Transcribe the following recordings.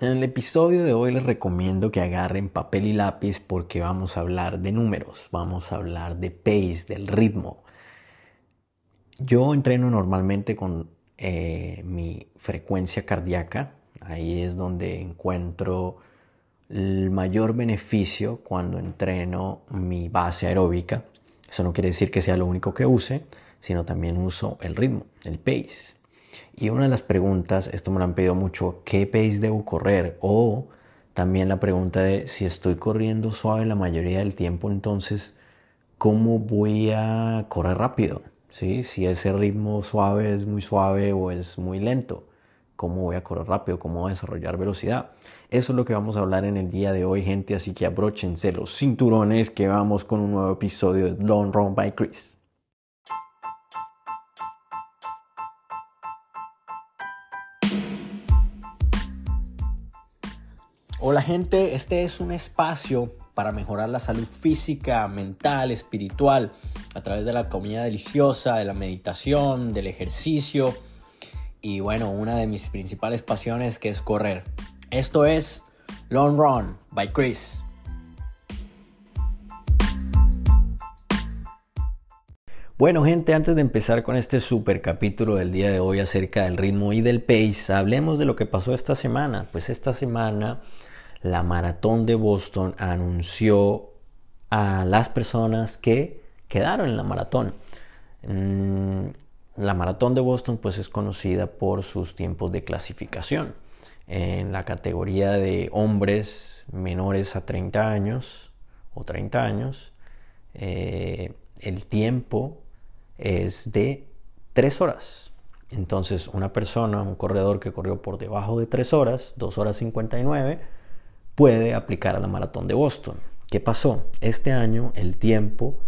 En el episodio de hoy les recomiendo que agarren papel y lápiz porque vamos a hablar de números, vamos a hablar de pace, del ritmo. Yo entreno normalmente con eh, mi frecuencia cardíaca, ahí es donde encuentro el mayor beneficio cuando entreno mi base aeróbica. Eso no quiere decir que sea lo único que use, sino también uso el ritmo, el pace. Y una de las preguntas, esto me lo han pedido mucho, ¿qué pace debo correr? O también la pregunta de si estoy corriendo suave la mayoría del tiempo, entonces, ¿cómo voy a correr rápido? ¿Sí? Si ese ritmo suave es muy suave o es muy lento, ¿cómo voy a correr rápido? ¿Cómo voy a desarrollar velocidad? Eso es lo que vamos a hablar en el día de hoy, gente, así que abróchense los cinturones que vamos con un nuevo episodio de Long Run by Chris. Hola gente, este es un espacio para mejorar la salud física, mental, espiritual, a través de la comida deliciosa, de la meditación, del ejercicio y bueno, una de mis principales pasiones que es correr. Esto es Long Run by Chris. Bueno gente, antes de empezar con este super capítulo del día de hoy acerca del ritmo y del pace, hablemos de lo que pasó esta semana. Pues esta semana la maratón de Boston anunció a las personas que quedaron en la maratón. Mm, la maratón de Boston pues es conocida por sus tiempos de clasificación. En la categoría de hombres menores a 30 años o 30 años, eh, el tiempo es de 3 horas. Entonces una persona, un corredor que corrió por debajo de 3 horas, 2 horas 59, puede aplicar a la maratón de Boston. ¿Qué pasó? Este año el tiempo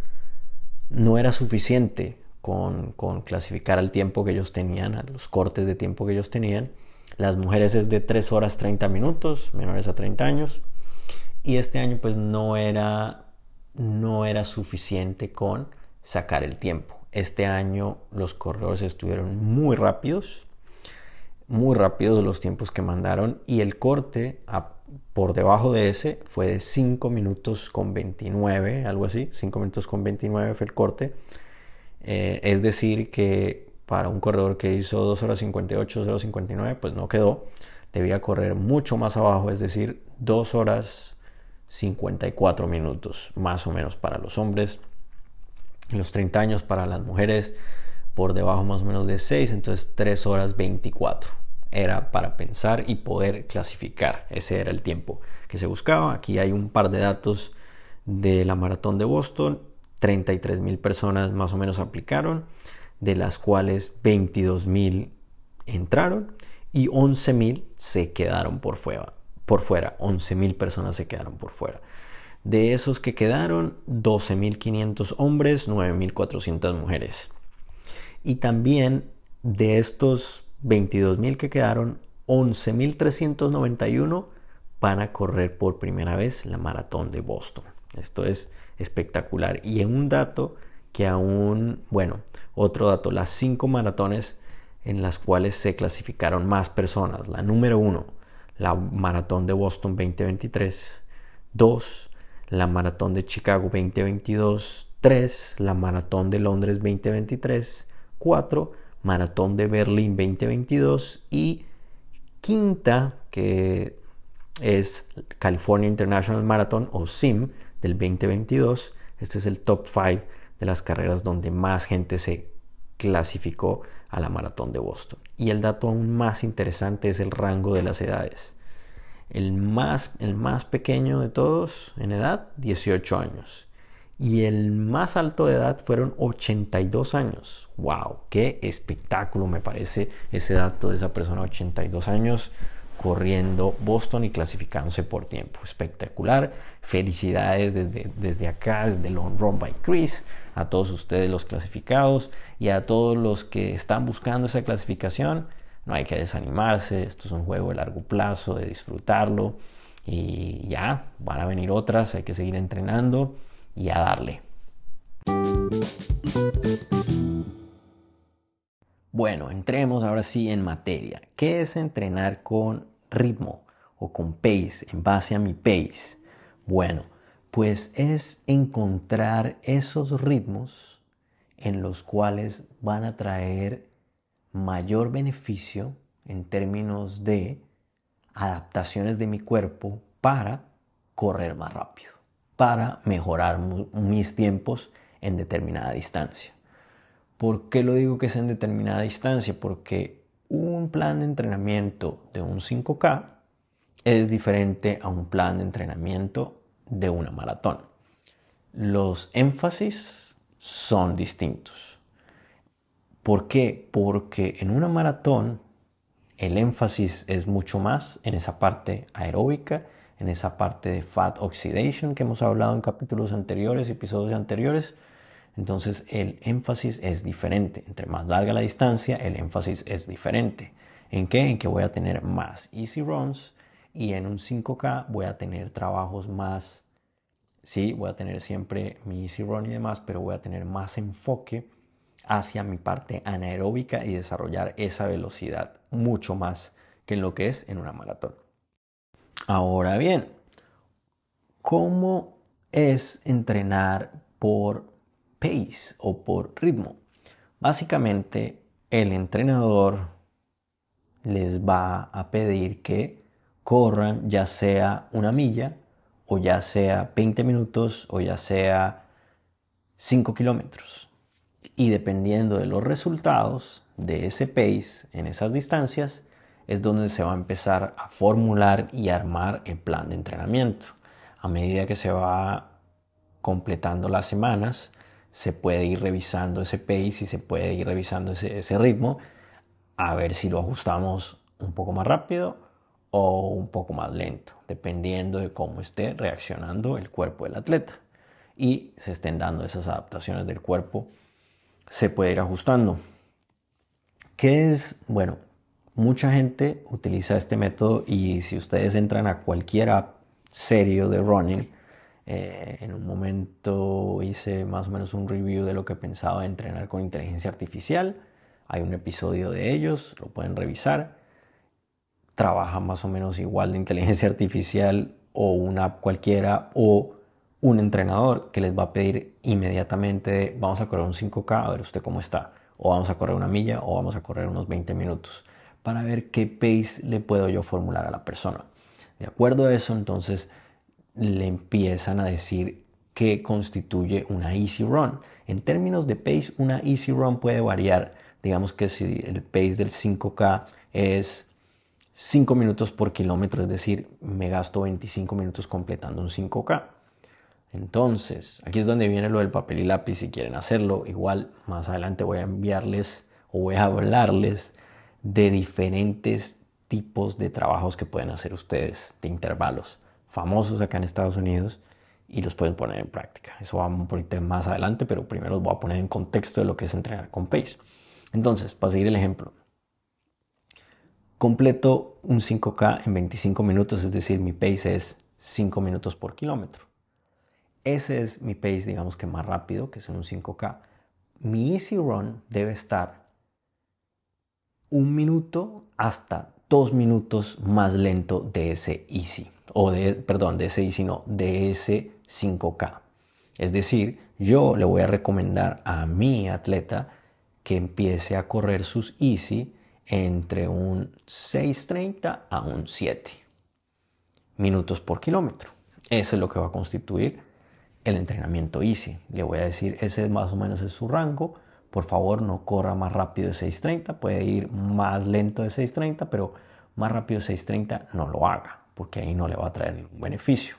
no era suficiente con, clasificar al tiempo que ellos tenían, a los cortes de tiempo que ellos tenían. Las mujeres es de 3 horas 30 minutos, menores a 30 años. Y este año pues no era, no era suficiente con sacar el tiempo. Este año los corredores estuvieron muy rápidos, muy rápidos los tiempos que mandaron y el corte a por debajo de ese fue de 5 minutos con 29, algo así, 5 minutos con 29 fue el corte. Eh, es decir, que para un corredor que hizo 2 horas 58, 0 59, pues no quedó. Debía correr mucho más abajo, es decir, 2 horas 54 minutos, más o menos para los hombres. Los 30 años para las mujeres, por debajo más o menos de 6, entonces 3 horas 24 era para pensar y poder clasificar. Ese era el tiempo que se buscaba. Aquí hay un par de datos de la maratón de Boston. 33 mil personas más o menos aplicaron, de las cuales 22 mil entraron y 11 mil se quedaron por fuera. Por fuera, 11 mil personas se quedaron por fuera. De esos que quedaron, 12.500 hombres, 9.400 mujeres. Y también de estos 22.000 que quedaron, 11.391 van a correr por primera vez la maratón de Boston. Esto es espectacular. Y en un dato que aún, bueno, otro dato, las cinco maratones en las cuales se clasificaron más personas. La número uno, la maratón de Boston 2023. Dos, la maratón de Chicago 2022. Tres, la maratón de Londres 2023. Cuatro, Maratón de Berlín 2022 y quinta que es California International Marathon o SIM del 2022. Este es el top 5 de las carreras donde más gente se clasificó a la maratón de Boston. Y el dato aún más interesante es el rango de las edades. El más, el más pequeño de todos en edad, 18 años y el más alto de edad fueron 82 años. ¡Wow! ¡Qué espectáculo me parece ese dato de esa persona! 82 años corriendo Boston y clasificándose por tiempo. Espectacular. Felicidades desde, desde acá, desde Long Run by Chris, a todos ustedes los clasificados y a todos los que están buscando esa clasificación. No hay que desanimarse, esto es un juego de largo plazo, de disfrutarlo y ya, van a venir otras, hay que seguir entrenando y a darle. Bueno, entremos ahora sí en materia. ¿Qué es entrenar con ritmo o con pace, en base a mi pace? Bueno, pues es encontrar esos ritmos en los cuales van a traer mayor beneficio en términos de adaptaciones de mi cuerpo para correr más rápido, para mejorar mis tiempos en determinada distancia. ¿Por qué lo digo que es en determinada distancia? Porque un plan de entrenamiento de un 5K es diferente a un plan de entrenamiento de una maratón. Los énfasis son distintos. ¿Por qué? Porque en una maratón el énfasis es mucho más en esa parte aeróbica, en esa parte de fat oxidation que hemos hablado en capítulos anteriores, episodios anteriores. Entonces el énfasis es diferente. Entre más larga la distancia, el énfasis es diferente. ¿En qué? En que voy a tener más easy runs y en un 5K voy a tener trabajos más, sí, voy a tener siempre mi easy run y demás, pero voy a tener más enfoque hacia mi parte anaeróbica y desarrollar esa velocidad mucho más que en lo que es en una maratón. Ahora bien, ¿cómo es entrenar por pace o por ritmo? Básicamente, el entrenador les va a pedir que corran ya sea una milla o ya sea 20 minutos o ya sea 5 kilómetros y dependiendo de los resultados de ese pace en esas distancias es donde se va a empezar a formular y armar el plan de entrenamiento. A medida que se va completando las semanas, se puede ir revisando ese pace y se puede ir revisando ese, ritmo a ver si lo ajustamos un poco más rápido o un poco más lento, dependiendo de cómo esté reaccionando el cuerpo del atleta y se estén dando esas adaptaciones del cuerpo se puede ir ajustando. ¿Qué es? Bueno, mucha gente utiliza este método y si ustedes entran a cualquier app serio de running, eh, en un momento hice más o menos un review de lo que pensaba entrenar con inteligencia artificial. Hay un episodio de ellos, lo pueden revisar. Trabaja más o menos igual de inteligencia artificial o una app cualquiera o un entrenador que les va a pedir inmediatamente, vamos a correr un 5K, a ver usted cómo está, o vamos a correr una milla, o vamos a correr unos 20 minutos, para ver qué pace le puedo yo formular a la persona. De acuerdo a eso, entonces le empiezan a decir qué constituye una easy run. En términos de pace, una easy run puede variar. Digamos que si el pace del 5K es 5 minutos por kilómetro, es decir, me gasto 25 minutos completando un 5K. Entonces, aquí es donde viene lo del papel y lápiz. Si quieren hacerlo, igual más adelante voy a enviarles o voy a hablarles de diferentes tipos de trabajos que pueden hacer ustedes de intervalos famosos acá en Estados Unidos y los pueden poner en práctica. Eso va un poquito más adelante, pero primero los voy a poner en contexto de lo que es entrenar con Pace. Entonces, para seguir el ejemplo, completo un 5K en 25 minutos, es decir, mi pace es 5 minutos por kilómetro. Ese es mi pace, digamos que más rápido, que es un 5K. Mi easy run debe estar un minuto hasta dos minutos más lento de ese easy, o de, perdón, de ese easy no, de ese 5K. Es decir, yo le voy a recomendar a mi atleta que empiece a correr sus easy entre un 6.30 a un 7 minutos por kilómetro. Eso es lo que va a constituir el entrenamiento easy. Le voy a decir, ese más o menos es su rango. Por favor, no corra más rápido de 6.30. Puede ir más lento de 6.30, pero más rápido de 6.30 no lo haga, porque ahí no le va a traer ningún beneficio.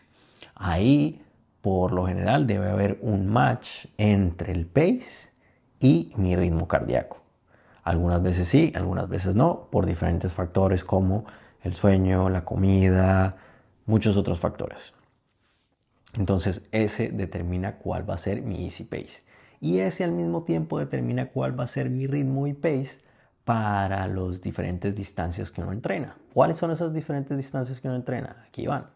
Ahí, por lo general, debe haber un match entre el pace y mi ritmo cardíaco. Algunas veces sí, algunas veces no, por diferentes factores como el sueño, la comida, muchos otros factores. Entonces ese determina cuál va a ser mi easy pace. Y ese al mismo tiempo determina cuál va a ser mi ritmo y pace para las diferentes distancias que uno entrena. ¿Cuáles son esas diferentes distancias que uno entrena? Aquí van.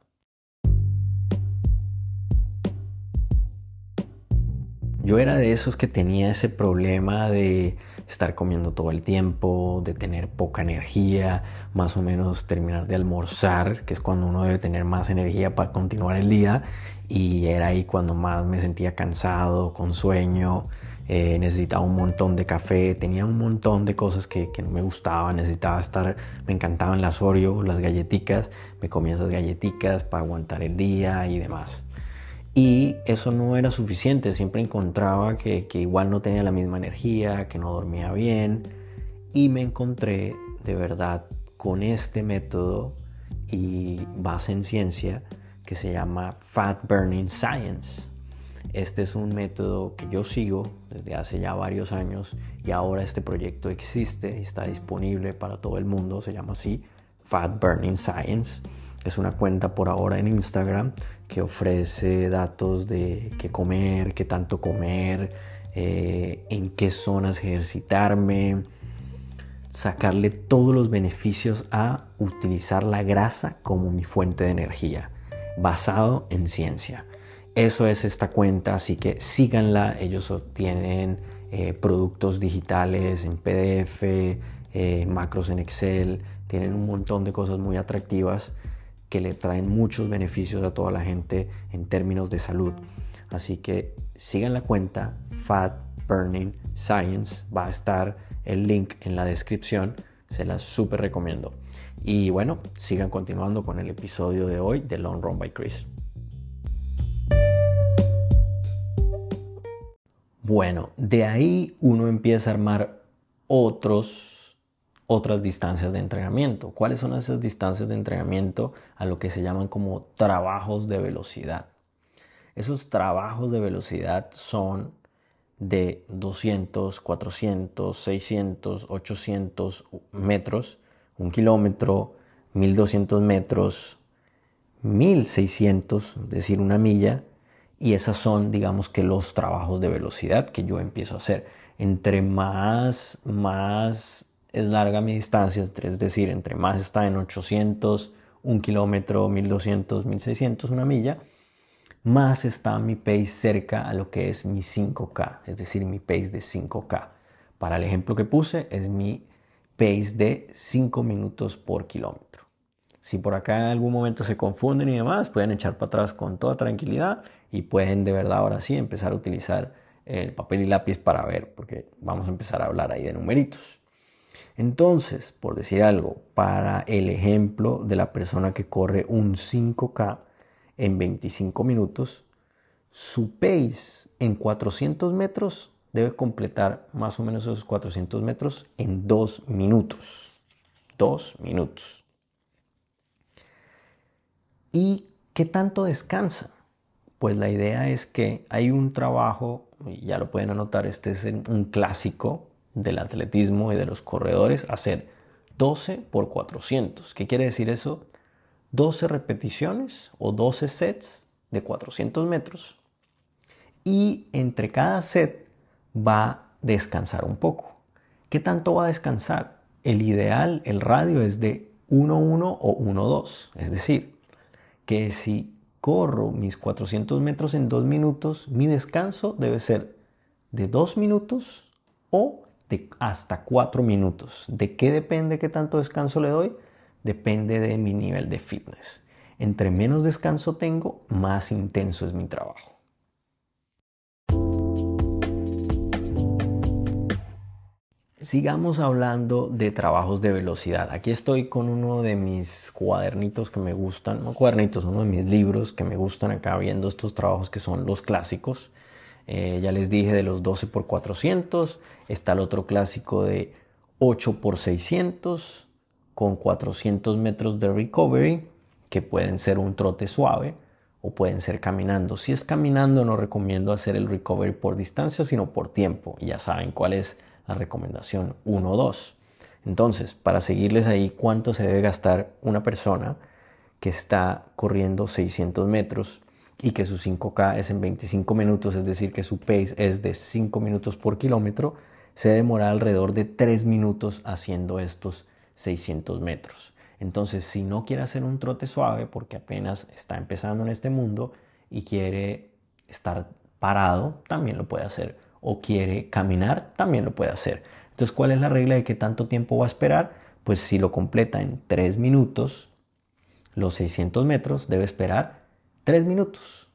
Yo era de esos que tenía ese problema de estar comiendo todo el tiempo, de tener poca energía, más o menos terminar de almorzar, que es cuando uno debe tener más energía para continuar el día. Y era ahí cuando más me sentía cansado, con sueño, eh, necesitaba un montón de café, tenía un montón de cosas que, que, no me gustaban, necesitaba estar, me encantaban las Oreo, las galletitas, me comía esas galletitas para aguantar el día y demás. Y eso no era suficiente, siempre encontraba que, que igual no tenía la misma energía, que no dormía bien y me encontré de verdad con este método y base en ciencia que se llama Fat Burning Science. Este es un método que yo sigo desde hace ya varios años y ahora este proyecto existe y está disponible para todo el mundo. Se llama así Fat Burning Science. Es una cuenta por ahora en Instagram que ofrece datos de qué comer, qué tanto comer, eh, en qué zonas ejercitarme, sacarle todos los beneficios a utilizar la grasa como mi fuente de energía, basado en ciencia. Eso es esta cuenta, así que síganla. Ellos obtienen eh, productos digitales en PDF, eh, macros en Excel, tienen un montón de cosas muy atractivas que les traen muchos beneficios a toda la gente en términos de salud. Así que sigan la cuenta Fat Burning Science. Va a estar el link en la descripción. Se las súper recomiendo. Y bueno, sigan continuando con el episodio de hoy de Long Run by Chris. Bueno, de ahí uno empieza a armar otros, otras distancias de entrenamiento. ¿Cuáles son esas distancias de entrenamiento a lo que se llaman como trabajos de velocidad? Esos trabajos de velocidad son de 200, 400, 600, 800 metros, un kilómetro, 1200 metros, 1600, es decir, una milla, y esas son, digamos que los trabajos de velocidad que yo empiezo a hacer. Entre más, más es larga mi distancia, es decir, entre más está en 800, un kilómetro, 1200, 1600, una milla, más está mi pace cerca a lo que es mi 5K, es decir, mi pace de 5K. Para el ejemplo que puse, es mi pace de 5 minutos por kilómetro. Si por acá en algún momento se confunden y demás, pueden echar para atrás con toda tranquilidad y pueden de verdad ahora sí empezar a utilizar el papel y lápiz para ver, porque vamos a empezar a hablar ahí de numeritos. Entonces, por decir algo, para el ejemplo de la persona que corre un 5K en 25 minutos, su pace en 400 metros debe completar más o menos esos 400 metros en 2 minutos. 2 minutos. ¿Y qué tanto descansa? Pues la idea es que hay un trabajo, ya lo pueden anotar, este es un clásico del atletismo y de los corredores, hacer 12 por 400. ¿Qué quiere decir eso? 12 repeticiones o 12 sets de 400 metros y entre cada set va a descansar un poco. ¿Qué tanto va a descansar? El ideal, el radio es de 1-1 o 1-2. Es decir, que si corro mis 400 metros en 2 minutos, mi descanso debe ser de 2 minutos o de hasta 4 minutos. ¿De qué depende qué tanto descanso le doy? Depende de mi nivel de fitness. Entre menos descanso tengo, más intenso es mi trabajo. Sigamos hablando de trabajos de velocidad. Aquí estoy con uno de mis cuadernitos que me gustan, no cuadernitos, uno de mis libros que me gustan acá viendo estos trabajos que son los clásicos. Eh, ya les dije de los 12 por 400, está el otro clásico de 8 por 600 con 400 metros de recovery que pueden ser un trote suave o pueden ser caminando. Si es caminando no recomiendo hacer el recovery por distancia sino por tiempo. Ya saben cuál es la recomendación 1 o 2. Entonces, para seguirles ahí, ¿cuánto se debe gastar una persona que está corriendo 600 metros y que su 5K es en 25 minutos, es decir, que su pace es de 5 minutos por kilómetro? Se demora alrededor de 3 minutos haciendo estos 600 metros. Entonces, si no quiere hacer un trote suave, porque apenas está empezando en este mundo y quiere estar parado, también lo puede hacer o quiere caminar, también lo puede hacer. Entonces, ¿cuál es la regla de qué tanto tiempo va a esperar? Pues si lo completa en 3 minutos, los 600 metros debe esperar 3 minutos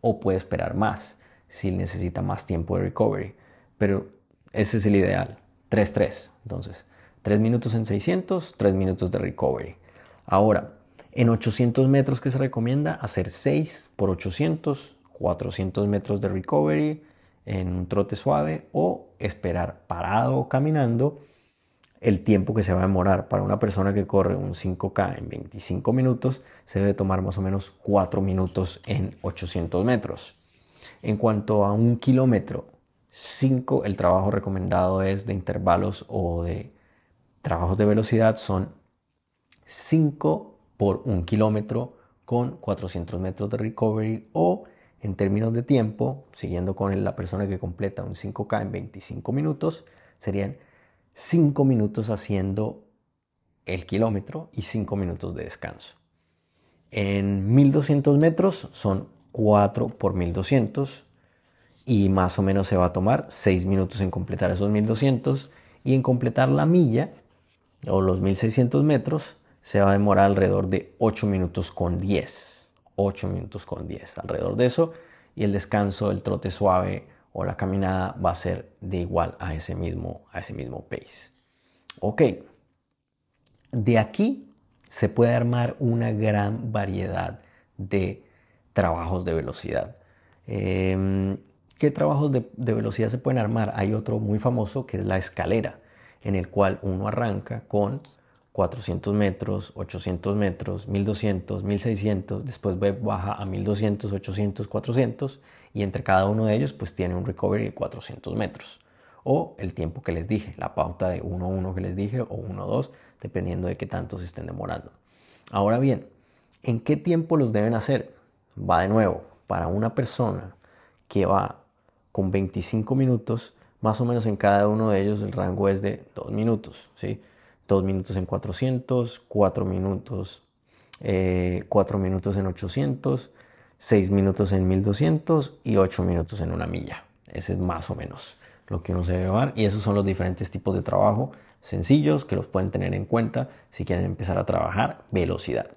o puede esperar más si necesita más tiempo de recovery. Pero ese es el ideal, 3-3. Entonces, 3 minutos en 600, 3 minutos de recovery. Ahora, en 800 metros que se recomienda hacer 6 por 800, 400 metros de recovery en un trote suave o esperar parado o caminando el tiempo que se va a demorar. Para una persona que corre un 5K en 25 minutos, se debe tomar más o menos 4 minutos en 800 metros. En cuanto a un kilómetro, 5, el trabajo recomendado es de intervalos o de trabajos de velocidad son 5 por un kilómetro con 400 metros de recovery o en términos de tiempo, siguiendo con la persona que completa un 5K en 25 minutos, serían 5 minutos haciendo el kilómetro y 5 minutos de descanso. En 1200 metros son 4 por 1200 y más o menos se va a tomar 6 minutos en completar esos 1200 y en completar la milla o los 1600 metros se va a demorar alrededor de 8 minutos con 10. 8 minutos con 10, alrededor de eso. Y el descanso, el trote suave o la caminada va a ser de igual a ese mismo, a ese mismo pace. Ok, de aquí se puede armar una gran variedad de trabajos de velocidad. Em, ¿Qué trabajos de, de, velocidad se pueden armar? Hay otro muy famoso que es la escalera, en el cual uno arranca con 400 metros, 800 metros, 1200, 1600, después baja a 1200, 800, 400 y entre cada uno de ellos pues tiene un recovery de 400 metros o el tiempo que les dije, la pauta de 1-1 que les dije o 1-2 dependiendo de qué tanto se estén demorando. Ahora bien, ¿en qué tiempo los deben hacer? Va de nuevo, para una persona que va con 25 minutos, más o menos en cada uno de ellos el rango es de 2 minutos, ¿sí? 2 minutos en 400, 4 minutos, 4 eh, minutos en 800, 6 minutos en 1200 y 8 minutos en una milla. Ese es más o menos lo que uno se debe llevar y esos son los diferentes tipos de trabajo sencillos que los pueden tener en cuenta si quieren empezar a trabajar velocidad.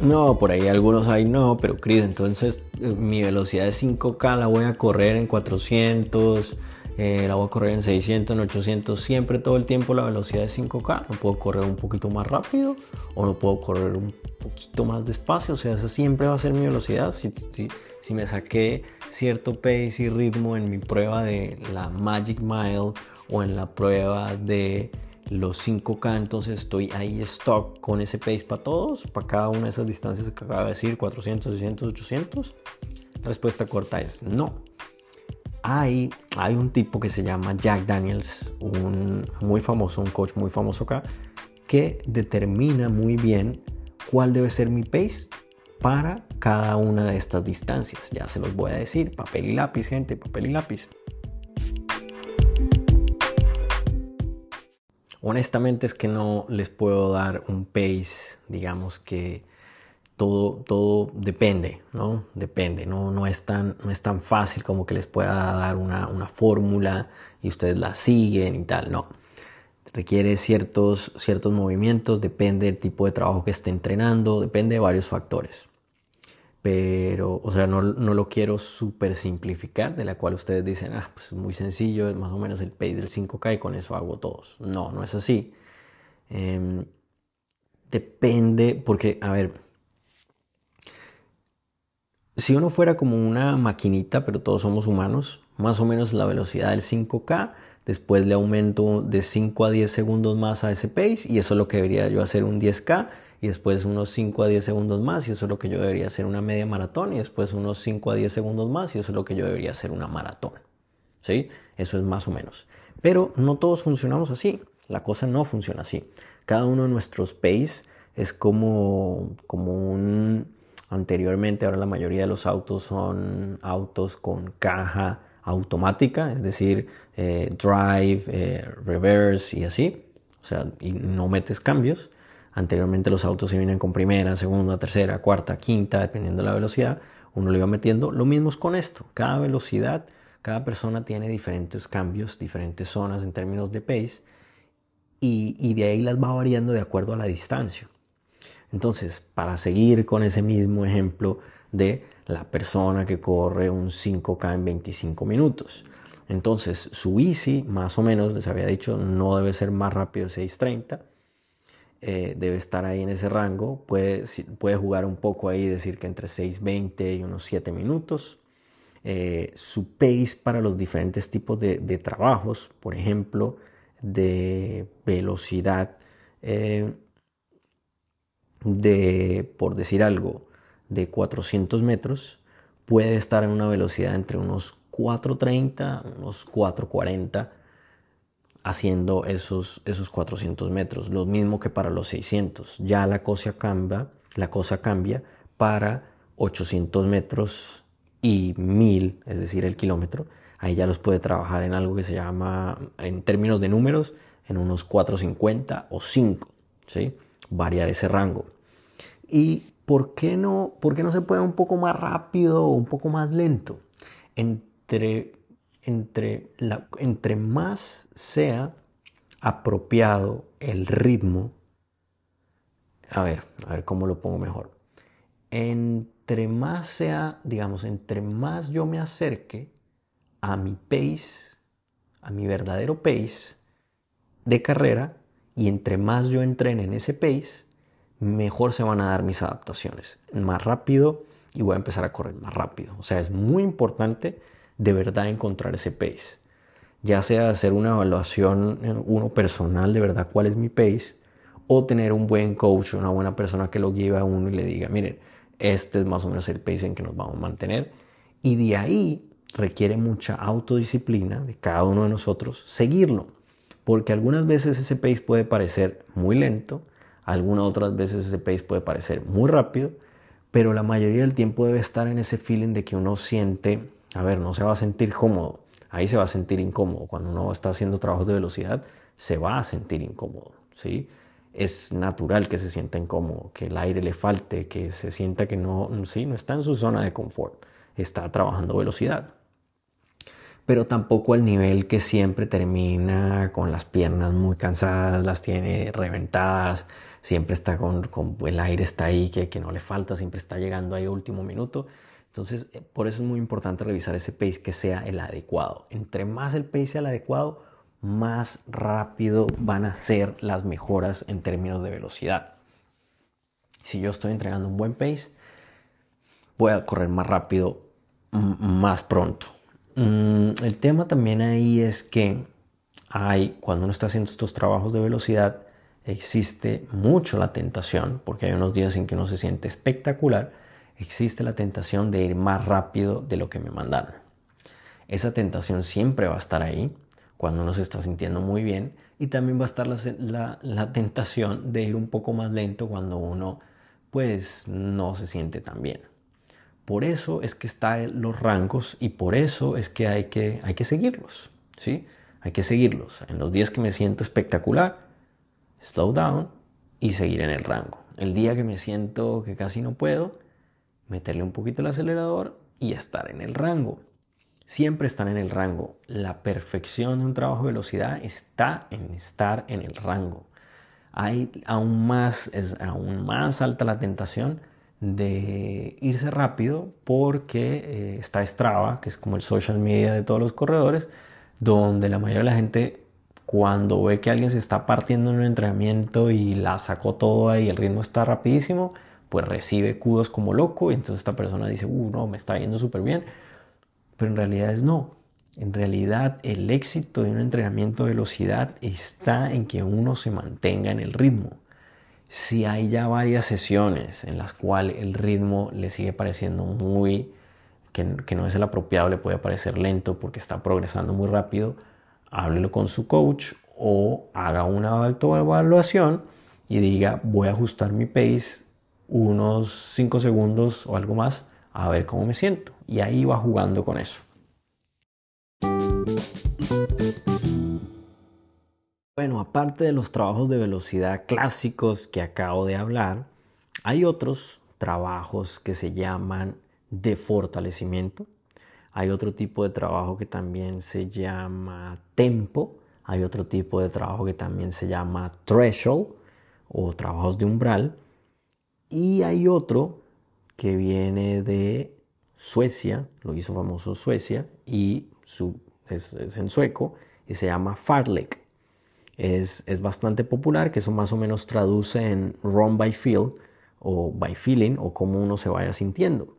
No, por ahí algunos hay no, pero Chris, entonces eh, mi velocidad de 5K la voy a correr en 400, eh, la voy a correr en 600, en 800, siempre todo el tiempo la velocidad de 5K. No puedo correr un poquito más rápido o no puedo correr un poquito más despacio. O sea, esa siempre va a ser mi velocidad. Si, me saqué cierto pace y ritmo en mi prueba de la Magic Mile o en la prueba de los 5K, entonces estoy ahí stock con ese pace para todos, para cada una de esas distancias que acabo de decir, 400, 600, 800. La respuesta corta es no hay, un tipo que se llama Jack Daniels, un muy famoso, un coach muy famoso acá, que determina muy bien cuál debe ser mi pace para cada una de estas distancias. Ya se los voy a decir, papel y lápiz, gente, papel y lápiz. Honestamente es que no les puedo dar un pace, digamos que todo, todo depende, ¿no? Depende, no, no, es tan, no es tan fácil como que les pueda dar una, una fórmula y ustedes la siguen y tal, no. Requiere ciertos, ciertos movimientos, depende del tipo de trabajo que esté entrenando, depende de varios factores. Pero, o sea, no, no lo quiero súper simplificar, de la cual ustedes dicen, ah, pues es muy sencillo, es más o menos el pace del 5K y con eso hago todos. No, no es así. Em, depende, porque, a ver, si uno fuera como una maquinita, pero todos somos humanos, más o menos la velocidad del 5K, después le aumento de 5 a 10 segundos más a ese pace y eso es lo que debería yo hacer un 10K y después unos 5 a 10 segundos más y eso es lo que yo debería hacer una media maratón y después unos 5 a 10 segundos más y eso es lo que yo debería hacer una maratón. ¿Sí? Eso es más o menos. Pero no todos funcionamos así. La cosa no funciona así. Cada uno de nuestros pace es como, como un Anteriormente, ahora la mayoría de los autos son autos con caja automática, es decir, eh, drive, eh, reverse y así. O sea, y no metes cambios. Anteriormente los autos se vienen con primera, segunda, tercera, cuarta, quinta, dependiendo de la velocidad. Uno le iba metiendo. Lo mismo es con esto. Cada velocidad cada persona tiene diferentes cambios, diferentes zonas en términos de pace y, y de ahí las va variando de acuerdo a la distancia. Entonces, para seguir con ese mismo ejemplo de la persona que corre un 5K en 25 minutos. Entonces, su Easy, más o menos, les había dicho, no debe ser más rápido de 6.30. Eh, debe estar ahí en ese rango. Puede, puede jugar un poco ahí, decir que entre 6.20 y unos 7 minutos. Eh, su pace para los diferentes tipos de, trabajos, por ejemplo, de velocidad, eh, de, por decir algo, de 400 metros, puede estar en una velocidad entre unos 4.30, unos 4.40, haciendo esos, esos 400 metros. Lo mismo que para los 600. Ya la cosa cambia, la cosa cambia para 800 metros y 1000, es decir, el kilómetro. Ahí ya los puede trabajar en algo que se llama, en términos de números, en unos 450 o 5, ¿sí? Variar ese rango. ¿Y por qué no, por qué no se puede un poco más rápido o un poco más lento? En entre, entre, entre más sea apropiado el ritmo, a ver, a ver cómo lo pongo mejor. Entre más sea, digamos, entre más yo me acerque a mi pace, a mi verdadero pace de carrera, y entre más yo entrene en ese pace, mejor se van a dar mis adaptaciones. Más rápido y voy a empezar a correr más rápido. O sea, es muy importante de verdad encontrar ese pace. Ya sea hacer una evaluación eh, uno personal de verdad cuál es mi pace o tener un buen coach, una buena persona que lo guíe a uno y le diga, miren, este es más o menos el pace en que nos vamos a mantener. Y de ahí requiere mucha autodisciplina de cada uno de nosotros seguirlo. Porque algunas veces ese pace puede parecer muy lento, algunas otras veces ese pace puede parecer muy rápido, pero la mayoría del tiempo debe estar en ese feeling de que uno siente a ver, no se va a sentir cómodo, ahí se va a sentir incómodo. Cuando uno está haciendo trabajos de velocidad, se va a sentir incómodo, ¿sí? Es natural que se sienta incómodo, que el aire le falte, que se sienta que no, ¿sí? no está en su zona de confort, está trabajando velocidad. Pero tampoco al nivel que siempre termina con las piernas muy cansadas, las tiene reventadas, siempre está con, con el aire está ahí, que, no le falta, siempre está llegando ahí último minuto entonces, eh, por eso es muy importante revisar ese pace que sea el adecuado. Entre más el pace sea el adecuado, más rápido van a ser las mejoras en términos de velocidad. Si yo estoy entregando un buen pace, voy a correr más rápido más pronto. Mm, el tema también ahí es que hay, cuando uno está haciendo estos trabajos de velocidad, existe mucho la tentación, porque hay unos días en que uno se siente espectacular, existe la tentación de ir más rápido de lo que me mandaron. Esa tentación siempre va a estar ahí cuando uno se está sintiendo muy bien y también va a estar la, tentación de ir un poco más lento cuando uno pues no se siente tan bien. Por eso es que están los rangos y por eso es que hay que, hay que seguirlos. ¿sí? Hay que seguirlos. En los días que me siento espectacular, slow down y seguir en el rango. El día que me siento que casi no puedo, meterle un poquito el acelerador y estar en el rango. Siempre están en el rango. La perfección de un trabajo de velocidad está en estar en el rango. Hay aún más, es aún más alta la tentación de irse rápido porque eh, está Strava, que es como el social media de todos los corredores, donde la mayoría de la gente cuando ve que alguien se está partiendo en un entrenamiento y la sacó todo ahí, el ritmo está rapidísimo, pues recibe kudos como loco y entonces esta persona dice, uh, no, me está yendo súper bien. Pero en realidad es no. En realidad el éxito de un entrenamiento de velocidad está en que uno se mantenga en el ritmo. Si hay ya varias sesiones en las cuales el ritmo le sigue pareciendo muy, que, no es el apropiado, le puede parecer lento porque está progresando muy rápido, háblelo con su coach o haga una autoevaluación y diga voy a ajustar mi pace unos 5 segundos o algo más a ver cómo me siento. Y ahí va jugando con eso. Bueno, aparte de los trabajos de velocidad clásicos que acabo de hablar, hay otros trabajos que se llaman de fortalecimiento. hay otro tipo de trabajo que también se llama tempo, hay otro tipo de trabajo que también se llama threshold o trabajos de umbral y hay otro que viene de Suecia, lo hizo famoso Suecia y su, es, en sueco y se llama Farlek. Es, es, bastante popular, que eso más o menos traduce en run by feel o by feeling o como uno se vaya sintiendo.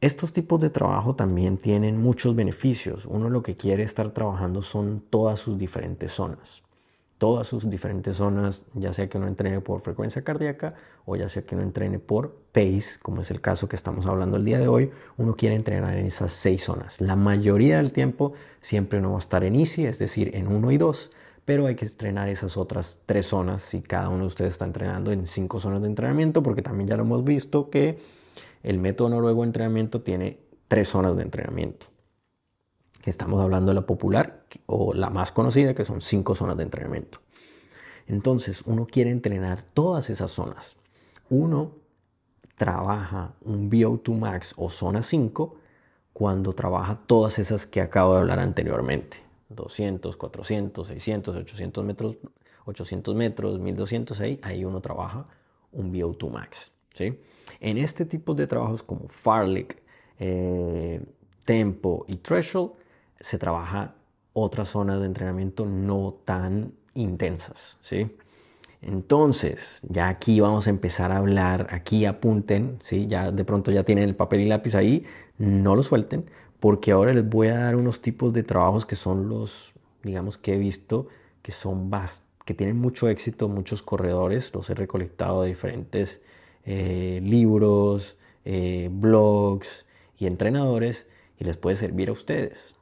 Estos tipos de trabajo también tienen muchos beneficios. Uno lo que quiere estar trabajando son todas sus diferentes zonas. Todas sus diferentes zonas, ya sea que uno entrene por frecuencia cardíaca o ya sea que uno entrene por pace, como es el caso que estamos hablando el día de hoy, uno quiere entrenar en esas seis zonas. La mayoría del tiempo siempre uno va a estar en easy, es decir, en uno y dos, pero hay que entrenar esas otras tres zonas si cada uno de ustedes está entrenando en cinco zonas de entrenamiento, porque también ya lo hemos visto que el método noruego de entrenamiento tiene tres zonas de entrenamiento. Estamos hablando de la popular o la más conocida, que son cinco zonas de entrenamiento. Entonces, uno quiere entrenar todas esas zonas. Uno trabaja un VO2 max o zona 5 cuando trabaja todas esas que acabo de hablar anteriormente. 200, 400, 600, 800 metros, 800 metros, 1200 ahí, ahí uno trabaja un VO2 max. ¿sí? En este tipo de trabajos como Farlek, eh, Tempo y Threshold se trabaja otras zonas de entrenamiento no tan intensas, ¿sí? Entonces, ya aquí vamos a empezar a hablar, aquí apunten, ¿sí? Ya de pronto ya tienen el papel y lápiz ahí, no lo suelten, porque ahora les voy a dar unos tipos de trabajos que son los, digamos, que he visto que son que tienen mucho éxito, muchos corredores, los he recolectado de diferentes eh, libros, eh, blogs y entrenadores y les puede servir a ustedes.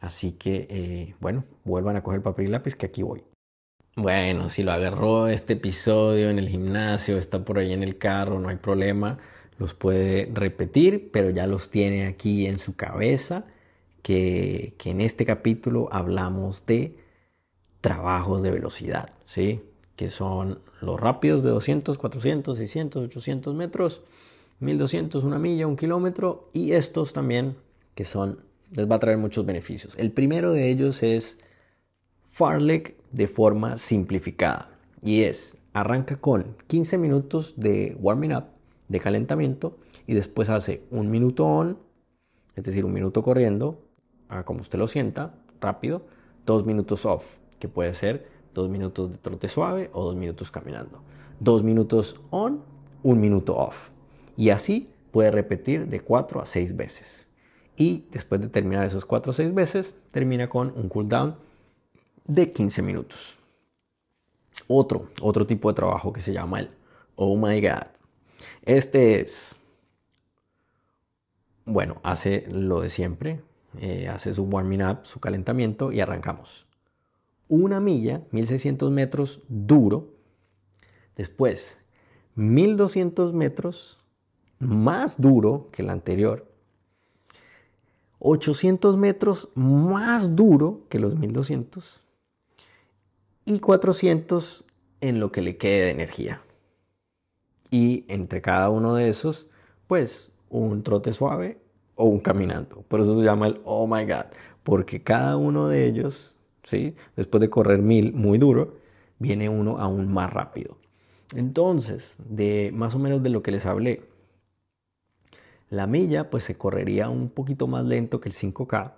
Así que, eh, bueno, vuelvan a coger papel y lápiz que aquí voy. Bueno, si lo agarró este episodio en el gimnasio, está por ahí en el carro, no hay problema, los puede repetir, pero ya los tiene aquí en su cabeza, que, que en este capítulo hablamos de trabajos de velocidad, ¿sí? que son los rápidos de 200, 400, 600, 800 metros, 1200, una milla, un kilómetro, y estos también que son, les va a traer muchos beneficios. El primero de ellos es Farlek de forma simplificada, y es, arranca con 15 minutos de warming up, de calentamiento, y después hace un minuto on, es decir, un minuto corriendo, como usted lo sienta, rápido, dos minutos off, que puede ser dos minutos de trote suave o dos minutos caminando. Dos minutos on, un minuto off. Y así puede repetir de cuatro a seis veces. Y después de terminar esos cuatro o seis veces, termina con un cooldown de 15 minutos. Otro, otro tipo de trabajo que se llama el Oh My God. Este es, bueno, hace lo de siempre, eh, hace su warming up, su calentamiento y arrancamos una milla, 1600 metros duro. Después, 1200 metros más duro que el anterior. 800 metros más duro que los 1200. Y 400 en lo que le quede de energía. Y entre cada uno de esos, pues un trote suave o un caminando. Por eso se llama el oh my god. Porque cada uno de ellos Después de correr mil muy duro, viene uno aún más rápido. Entonces, de más o menos de lo que les hablé, la milla pues se correría un poquito más lento que el 5K,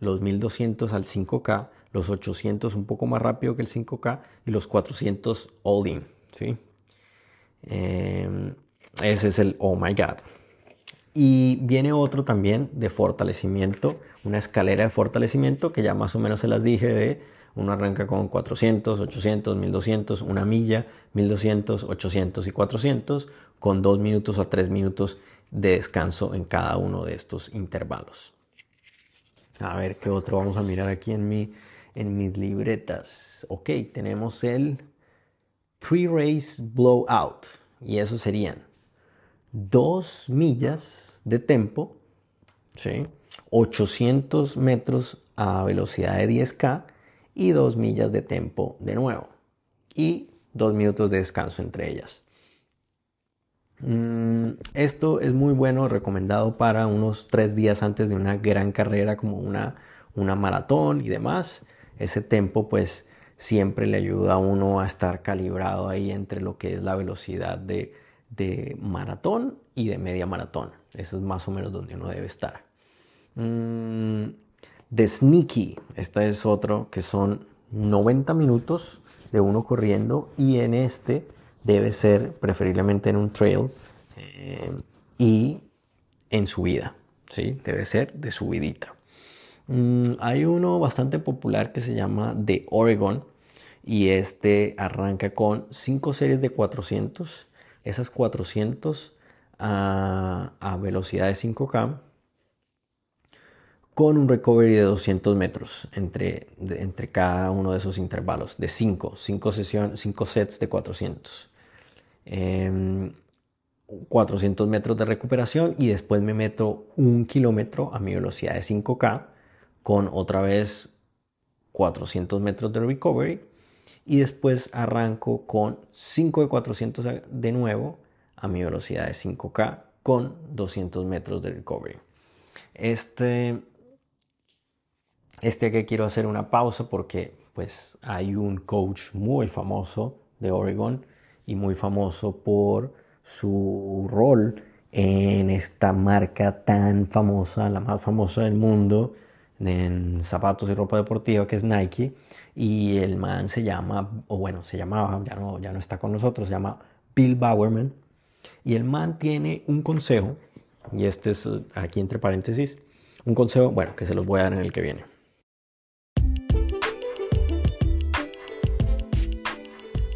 los 1200 al 5K, los 800 un poco más rápido que el 5K y los 400 all in, ¿sí? Em, ese es el oh my god. Y viene otro también de fortalecimiento, una escalera de fortalecimiento que ya más o menos se las dije de uno arranca con 400, 800, 1200, una milla, 1200, 800 y 400 con 2 minutos a 3 minutos de descanso en cada uno de estos intervalos. A ver qué otro vamos a mirar aquí en, mi, en mis libretas. Ok, tenemos el pre-race blowout y eso serían 2 millas de tempo, ¿sí? 800 metros a velocidad de 10K y 2 millas de tempo de nuevo. Y 2 minutos de descanso entre ellas. Mm, esto es muy bueno, recomendado para unos tres días antes de una gran carrera como una, una maratón y demás. Ese tiempo pues siempre le ayuda a uno a estar calibrado ahí entre lo que es la velocidad de, de maratón y de media maratón. Eso es más o menos donde uno debe estar. Mm, Sneaky, esta es otro que son 90 minutos de uno corriendo y en este debe ser preferiblemente en un trail eh, y en subida, ¿sí? Debe ser de subidita. Mm, hay uno bastante popular que se llama The Oregon y este arranca con 5 series de 400. Esas 400 a, a velocidad de 5K con un recovery de 200 metros entre, entre cada uno de esos intervalos, de 5, 5 cinco sets de 400. 400 em, metros de recuperación y después me meto un kilómetro a mi velocidad de 5K con otra vez 400 metros de recovery y después arranco con 5 de 400 de nuevo a mi velocidad de 5K con 200 metros de recovery. Este, este que quiero hacer una pausa porque pues hay un coach muy famoso de Oregon y muy famoso por su rol en esta marca tan famosa, la más famosa del mundo en zapatos y ropa deportiva que es Nike y el man se llama o bueno se llamaba ya no ya no está con nosotros se llama Bill Bowerman y el man tiene un consejo y este es aquí entre paréntesis un consejo bueno que se los voy a dar en el que viene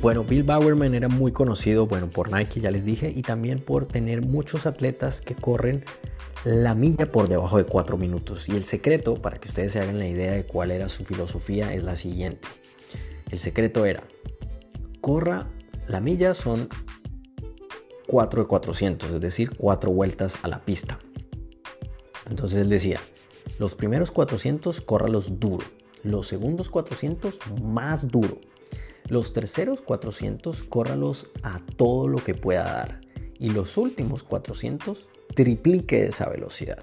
Bueno, Bill Bowerman era muy conocido, bueno, por Nike, ya les dije, y también por tener muchos atletas que corren la milla por debajo de 4 minutos. Y el secreto, para que ustedes se hagan la idea de cuál era su filosofía, es la siguiente. El secreto era, corra, la milla son 4 de 400, es decir, 4 vueltas a la pista. Entonces él decía, los primeros 400 los duro, los segundos 400 más duro los terceros 400 córralos a todo lo que pueda dar y los últimos 400 triplique esa velocidad.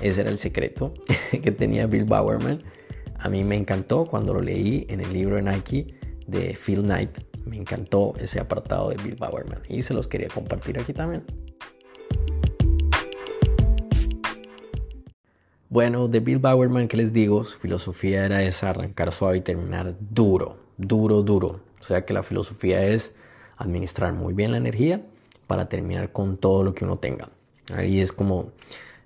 Ese era el secreto que tenía Bill Bowerman. A mí me encantó cuando lo leí en el libro de Nike de Phil Knight. Me encantó ese apartado de Bill Bowerman y se los quería compartir aquí también. Bueno, de Bill Bowerman, ¿qué les digo? Su filosofía era esa, arrancar suave y terminar duro duro, duro. O sea que la filosofía es administrar muy bien la energía para terminar con todo lo que uno tenga. Ahí es como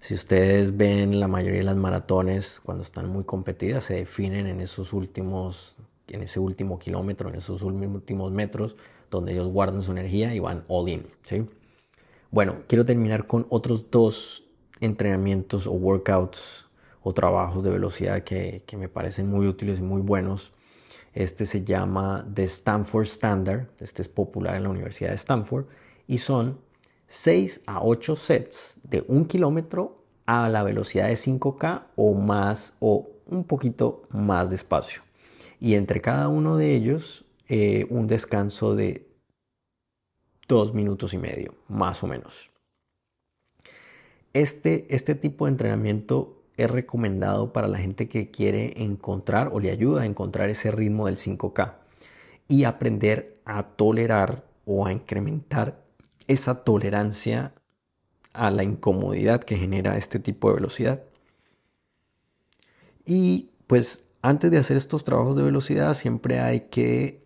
si ustedes ven la mayoría de las maratones cuando están muy competidas se definen en esos últimos en ese último kilómetro, en esos últimos metros donde ellos guardan su energía y van all in, ¿sí? Bueno, quiero terminar con otros dos entrenamientos o workouts o trabajos de velocidad que, que me parecen muy útiles y muy buenos este se llama The Stanford Standard, este es popular en la Universidad de Stanford, y son 6 a 8 sets de un kilómetro a la velocidad de 5K o más o un poquito más despacio. Y entre cada uno de ellos eh, un descanso de 2 minutos y medio, más o menos. Este, este tipo de entrenamiento recomendado para la gente que quiere encontrar o le ayuda a encontrar ese ritmo del 5K y aprender a tolerar o a incrementar esa tolerancia a la incomodidad que genera este tipo de velocidad. Y pues antes de hacer estos trabajos de velocidad siempre hay que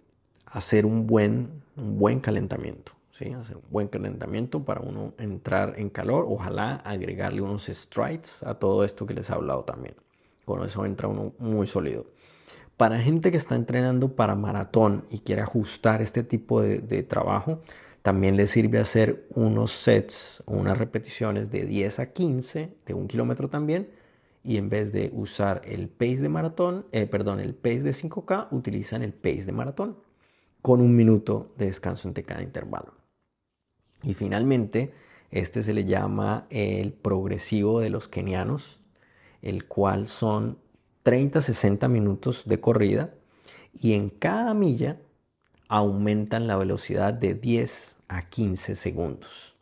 hacer un buen, un buen calentamiento. Hacer un buen calentamiento para uno entrar en calor. Ojalá agregarle unos strides a todo esto que les he hablado también. Con eso entra uno muy sólido. Para gente que está entrenando para maratón y quiere ajustar este tipo de, trabajo, también le sirve hacer unos sets o unas repeticiones de 10 a 15 de un kilómetro también. Y en vez de usar el pace de maratón, eh, perdón, el pace de 5K, utilizan el pace de maratón con un minuto de descanso entre cada intervalo. Y finalmente, este se le llama el progresivo de los kenianos, el cual son 30-60 minutos de corrida y en cada milla aumentan la velocidad de 10 a 15 segundos.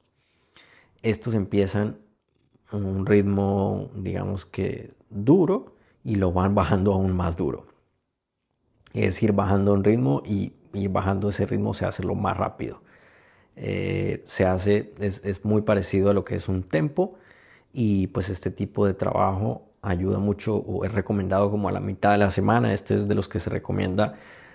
estos empiezan un ritmo, digamos que duro, y lo van bajando aún más duro. Es ir bajando un ritmo y ir bajando ese ritmo se hace lo más rápido. Eh, se hace, es, es, muy parecido a lo que es un tempo y pues este tipo de trabajo ayuda mucho o es recomendado como a la mitad de la semana. Este es de los que se recomienda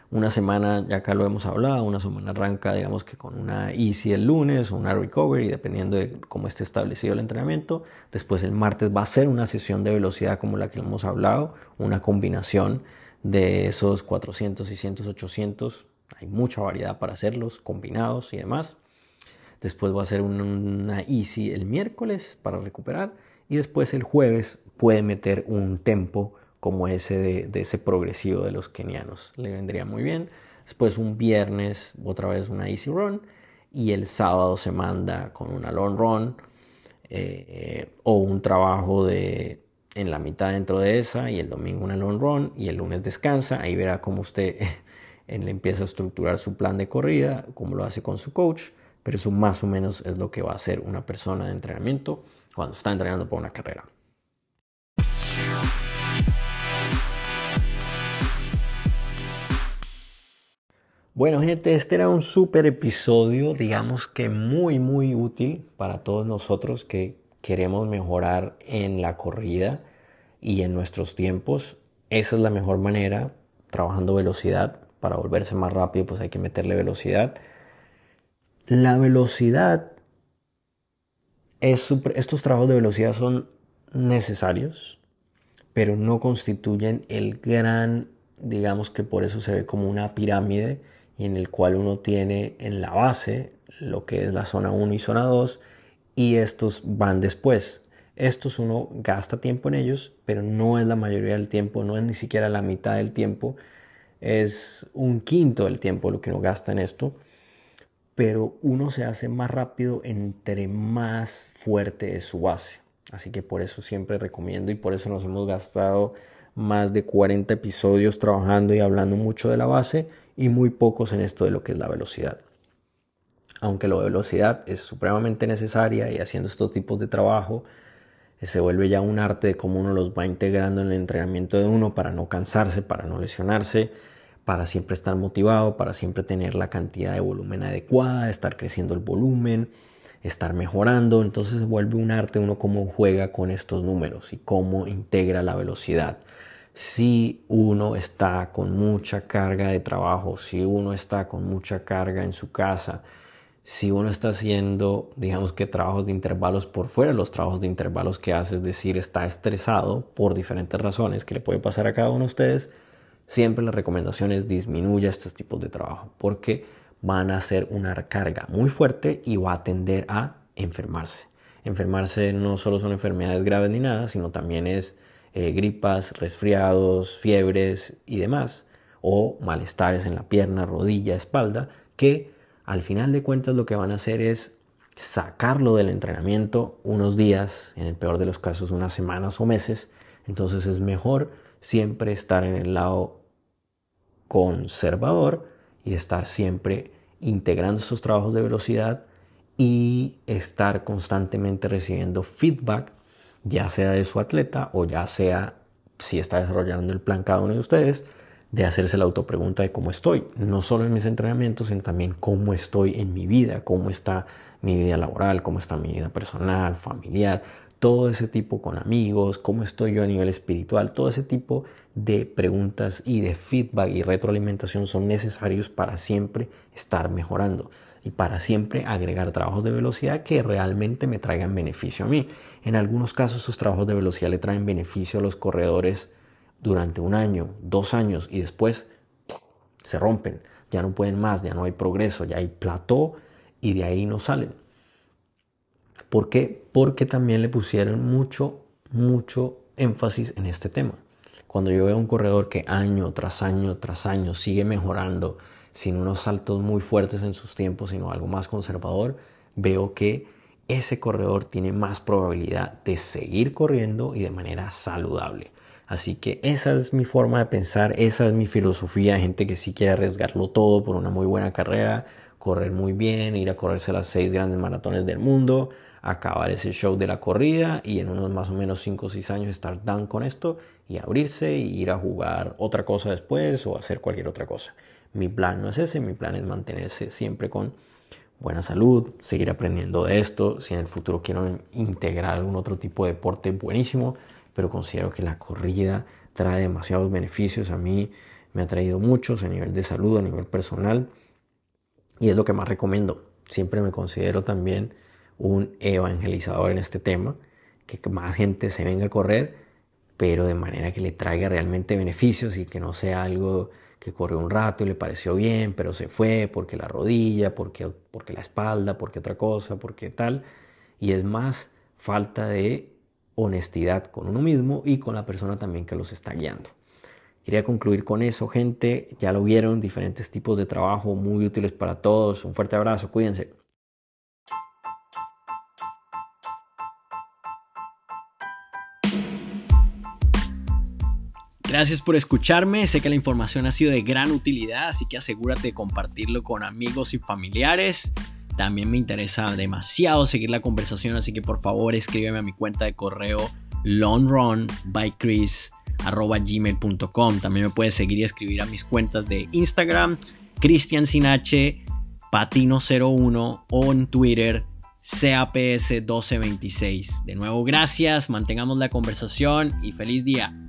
una semana, ya acá lo hemos hablado, una semana arranca digamos que con una easy el lunes una recovery, dependiendo de cómo esté establecido el entrenamiento. Después el martes va a ser una sesión de velocidad como la que hemos hablado, una combinación de esos 400, 600, 800. Hay mucha variedad para hacerlos, combinados y demás. Después va a ser una easy el miércoles para recuperar. Y después el jueves puede meter un tempo como ese de, ese progresivo de los kenianos. Le vendría muy bien. Después un viernes otra vez una easy run y el sábado se manda con una long run eh, o un trabajo de en la mitad dentro de esa y el domingo una long run y el lunes descansa. Ahí verá cómo usted le empieza a estructurar su plan de corrida, cómo lo hace con su coach, pero eso más o menos es lo que va a hacer una persona de entrenamiento cuando está entrenando por una carrera. Bueno gente, este era un super episodio, digamos que muy muy útil para todos nosotros que queremos mejorar en la corrida y en nuestros tiempos. Esa es la mejor manera, trabajando velocidad. Para volverse más rápido pues hay que meterle velocidad. La velocidad, es estos trabajos de velocidad son necesarios, pero no constituyen el gran, digamos que por eso se ve como una pirámide y en el cual uno tiene en la base lo que es la zona 1 y zona 2 y estos van después. Estos uno gasta tiempo en ellos, pero no es la mayoría del tiempo, no es ni siquiera la mitad del tiempo, es un quinto del tiempo lo que uno gasta en esto, pero uno se hace más rápido entre más fuerte es su base. Así que por eso siempre recomiendo y por eso nos hemos gastado más de 40 episodios trabajando y hablando mucho de la base y muy pocos en esto de lo que es la velocidad. Aunque la velocidad es supremamente necesaria y haciendo estos tipos de trabajo se vuelve ya un arte de cómo uno los va integrando en el entrenamiento de uno para no cansarse, para no lesionarse, para siempre estar motivado, para siempre tener la cantidad de volumen adecuada, estar creciendo el volumen, estar mejorando. Entonces vuelve un arte uno cómo juega con estos números y cómo integra la velocidad si uno está con mucha carga de trabajo, si uno está con mucha carga en su casa, si uno está haciendo, digamos que trabajos de intervalos por fuera, los trabajos de intervalos que hace, es decir, está estresado por diferentes razones que le puede pasar a cada uno de ustedes, siempre la recomendación es disminuya estos tipos de trabajo porque van a ser una carga muy fuerte y va a tender a enfermarse. Enfermarse no solo son enfermedades graves ni nada, sino también es eh, gripas, resfriados, fiebres y demás, o malestares en la pierna, rodilla, espalda, que al final de cuentas lo que van a hacer es sacarlo del entrenamiento unos días, en el peor de los casos unas semanas o meses. Entonces es mejor siempre estar en el lado conservador y estar siempre integrando esos trabajos de velocidad y estar constantemente recibiendo feedback ya sea de su atleta o ya sea si está desarrollando el plan cada uno de ustedes, de hacerse la autopregunta de cómo estoy, no solo en mis entrenamientos, sino también cómo estoy en mi vida, cómo está mi vida laboral, cómo está mi vida personal, familiar, todo ese tipo con amigos, cómo estoy yo a nivel espiritual, todo ese tipo de preguntas y de feedback y retroalimentación son necesarios para siempre estar mejorando y para siempre agregar trabajos de velocidad que realmente me traigan beneficio a mí. En algunos casos esos trabajos de velocidad le traen beneficio a los corredores durante un año, dos años y después se rompen, ya no pueden más, ya no hay progreso, ya hay plató y de ahí no salen. ¿Por qué? Porque también le pusieron mucho, mucho énfasis en este tema. Cuando yo veo un corredor que año tras año tras año sigue mejorando, sin unos saltos muy fuertes en sus tiempos, sino algo más conservador, veo que ese corredor tiene más probabilidad de seguir corriendo y de manera saludable. Así que esa es mi forma de pensar, esa es mi filosofía, gente que sí quiere arriesgarlo todo por una muy buena carrera, correr muy bien, ir a correrse las seis grandes maratones del mundo, acabar ese show de la corrida y en unos más o menos 5 o 6 años estar done con esto y abrirse y ir a jugar otra cosa después o hacer cualquier otra cosa. Mi plan no es ese, mi plan es mantenerse siempre con buena salud, seguir aprendiendo de esto. Si en el futuro quiero integrar algún otro tipo de deporte, buenísimo, pero considero que la corrida trae demasiados beneficios. A mí me ha traído muchos a nivel de salud, a nivel personal, y es lo que más recomiendo. Siempre me considero también un evangelizador en este tema, que más gente se venga a correr, pero de manera que le traiga realmente beneficios y que no sea algo que corrió un rato y le pareció bien, pero se fue porque la rodilla, porque, porque la espalda, porque otra cosa, porque tal. Y es más falta de honestidad con uno mismo y con la persona también que los está guiando. Quería concluir con eso, gente. Ya lo vieron, diferentes tipos de trabajo muy útiles para todos. Un fuerte abrazo, cuídense. Gracias por escucharme, sé que la información ha sido de gran utilidad, así que asegúrate de compartirlo con amigos y familiares. También me interesa demasiado seguir la conversación, así que por favor escríbeme a mi cuenta de correo longrunbychris.gmail.com También me puedes seguir y escribir a mis cuentas de Instagram, Cristian Sinache, Patino01 o en Twitter, CAPS1226. De nuevo, gracias, mantengamos la conversación y feliz día.